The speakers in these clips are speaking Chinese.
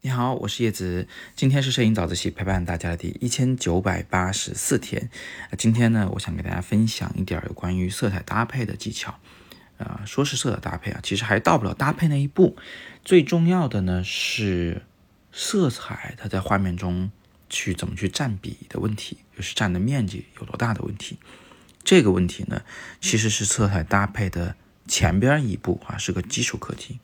你好，我是叶子，今天是摄影早自习陪伴大家的第一千九百八十四天。今天呢，我想给大家分享一点有关于色彩搭配的技巧。呃，说是色彩搭配啊，其实还到不了搭配那一步。最重要的呢是色彩它在画面中去怎么去占比的问题，就是占的面积有多大的问题。这个问题呢，其实是色彩搭配的前边一步啊，是个基础课题。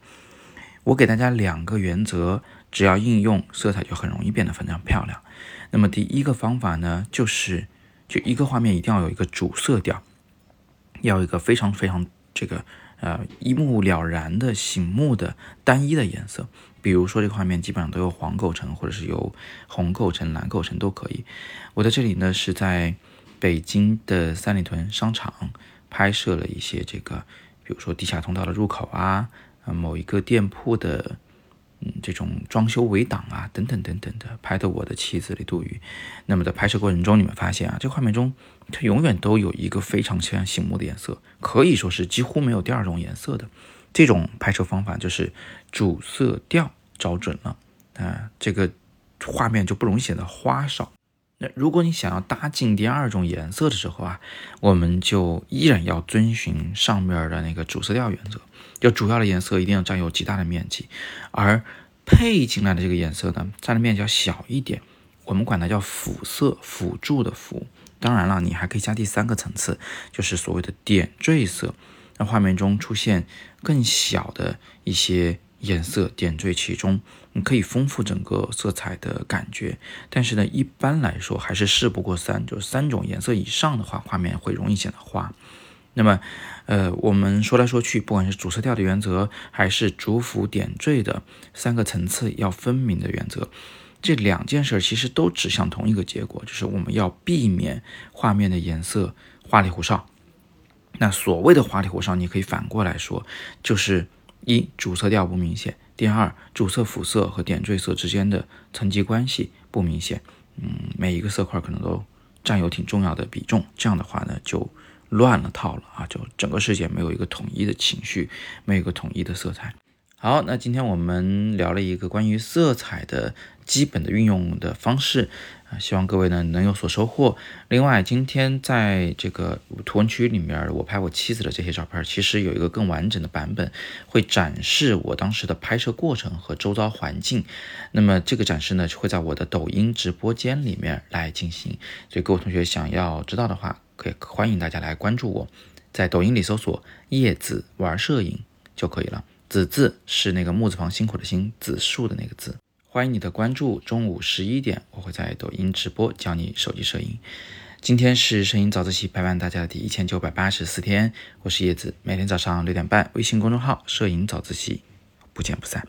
我给大家两个原则。只要应用色彩，就很容易变得非常漂亮。那么第一个方法呢，就是就一个画面一定要有一个主色调，要有一个非常非常这个呃一目了然的醒目的单一的颜色。比如说这个画面基本上都由黄构成，或者是由红构成、蓝构成都可以。我在这里呢是在北京的三里屯商场拍摄了一些这个，比如说地下通道的入口啊，啊某一个店铺的。嗯，这种装修围挡啊，等等等等的，拍的我的妻子李杜宇。那么在拍摄过程中，你们发现啊，这画面中它永远都有一个非常非常醒目的颜色，可以说是几乎没有第二种颜色的。这种拍摄方法就是主色调找准了啊，这个画面就不容易显得花哨。那如果你想要搭进第二种颜色的时候啊，我们就依然要遵循上面的那个主色调原则。就主要的颜色一定要占有极大的面积，而配进来的这个颜色呢，占的面积要小一点。我们管它叫辅色，辅助的辅。当然了，你还可以加第三个层次，就是所谓的点缀色，让画面中出现更小的一些颜色点缀其中，你可以丰富整个色彩的感觉。但是呢，一般来说还是事不过三，就是三种颜色以上的话，画面会容易显得花。那么，呃，我们说来说去，不管是主色调的原则，还是主辅点缀的三个层次要分明的原则，这两件事其实都指向同一个结果，就是我们要避免画面的颜色花里胡哨。那所谓的花里胡哨，你可以反过来说，就是一主色调不明显，第二主色辅色和点缀色之间的层级关系不明显，嗯，每一个色块可能都占有挺重要的比重，这样的话呢，就。乱了套了啊！就整个世界没有一个统一的情绪，没有一个统一的色彩。好，那今天我们聊了一个关于色彩的基本的运用的方式啊，希望各位呢能有所收获。另外，今天在这个图文区里面，我拍我妻子的这些照片，其实有一个更完整的版本，会展示我当时的拍摄过程和周遭环境。那么这个展示呢，会在我的抖音直播间里面来进行。所以各位同学想要知道的话，可以欢迎大家来关注我，在抖音里搜索“叶子玩摄影”就可以了。子字是那个木字旁辛苦的辛，子树的那个字。欢迎你的关注。中午十一点，我会在抖音直播教你手机摄影。今天是摄影早自习陪伴大家的第一千九百八十四天，我是叶子，每天早上六点半，微信公众号“摄影早自习”，不见不散。